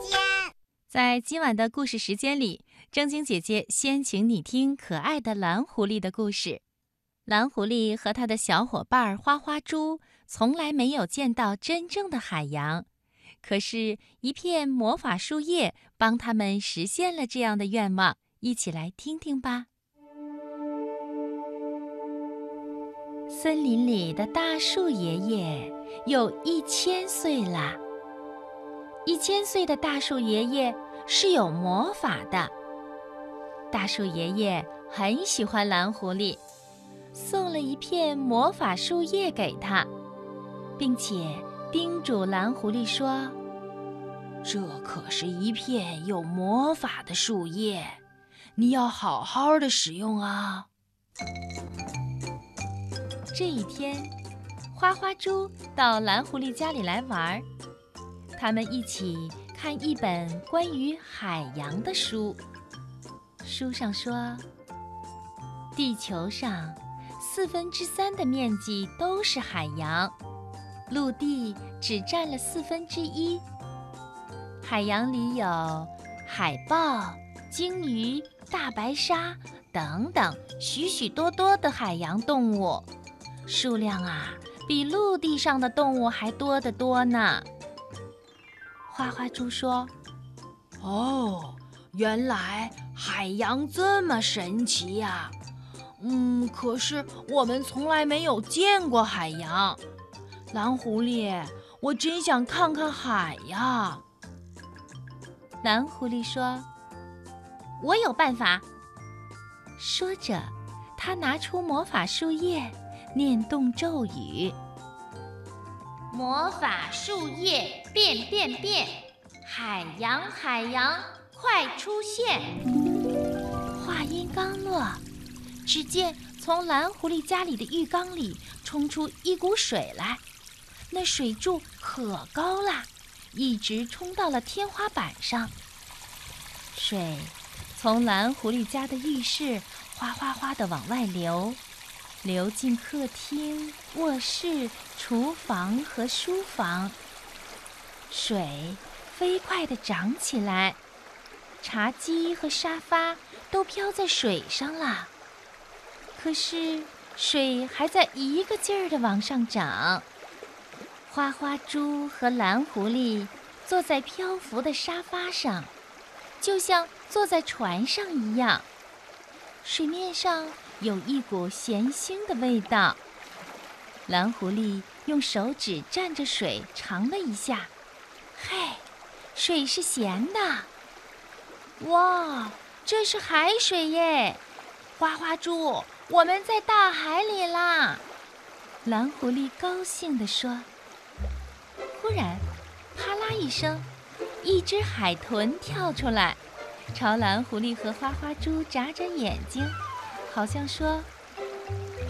间。在今晚的故事时间里，正经姐姐先请你听可爱的蓝狐狸的故事。蓝狐狸和他的小伙伴花花猪从来没有见到真正的海洋，可是，一片魔法树叶帮他们实现了这样的愿望。一起来听听吧。森林里的大树爷爷有一千岁了。一千岁的大树爷爷是有魔法的。大树爷爷很喜欢蓝狐狸，送了一片魔法树叶给他，并且叮嘱蓝狐狸说：“这可是一片有魔法的树叶，你要好好的使用啊。”这一天，花花猪到蓝狐狸家里来玩儿，他们一起看一本关于海洋的书。书上说，地球上四分之三的面积都是海洋，陆地只占了四分之一。海洋里有海豹、鲸鱼、大白鲨等等许许多多的海洋动物。数量啊，比陆地上的动物还多得多呢。花花猪说：“哦，原来海洋这么神奇呀！嗯，可是我们从来没有见过海洋。蓝狐狸，我真想看看海呀。”蓝狐狸说：“我有办法。”说着，他拿出魔法树叶。念动咒语，魔法树叶变变变，海洋海洋快出现！话音刚落，只见从蓝狐狸家里的浴缸里冲出一股水来，那水柱可高啦，一直冲到了天花板上。水从蓝狐狸家的浴室哗哗哗地往外流。流进客厅、卧室、厨房和书房，水飞快地涨起来，茶几和沙发都飘在水上了。可是水还在一个劲儿地往上涨。花花猪和蓝狐狸坐在漂浮的沙发上，就像坐在船上一样。水面上。有一股咸腥的味道。蓝狐狸用手指蘸着水尝了一下，嘿，水是咸的。哇，这是海水耶！花花猪，我们在大海里啦！蓝狐狸高兴地说。忽然，啪啦一声，一只海豚跳出来，朝蓝狐狸和花花猪眨眨眼睛。好像说：“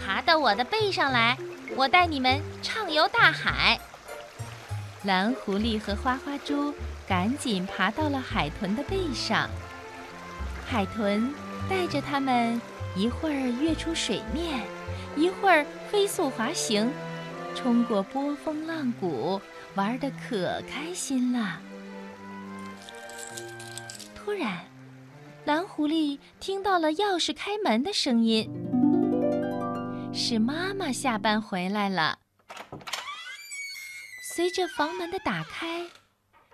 爬到我的背上来，我带你们畅游大海。”蓝狐狸和花花猪赶紧爬到了海豚的背上。海豚带着它们一会儿跃出水面，一会儿飞速滑行，冲过波峰浪谷，玩得可开心了。突然。蓝狐狸听到了钥匙开门的声音，是妈妈下班回来了。随着房门的打开，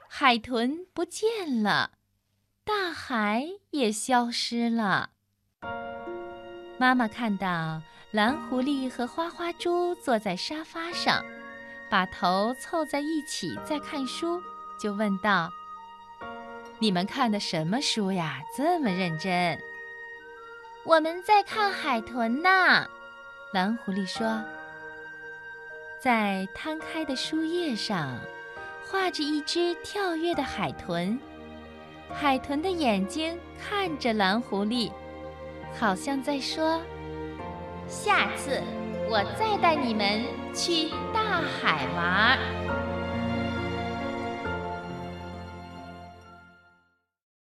海豚不见了，大海也消失了。妈妈看到蓝狐狸和花花猪坐在沙发上，把头凑在一起在看书，就问道。你们看的什么书呀？这么认真。我们在看海豚呢。蓝狐狸说：“在摊开的书页上，画着一只跳跃的海豚。海豚的眼睛看着蓝狐狸，好像在说：下次我再带你们去大海玩。”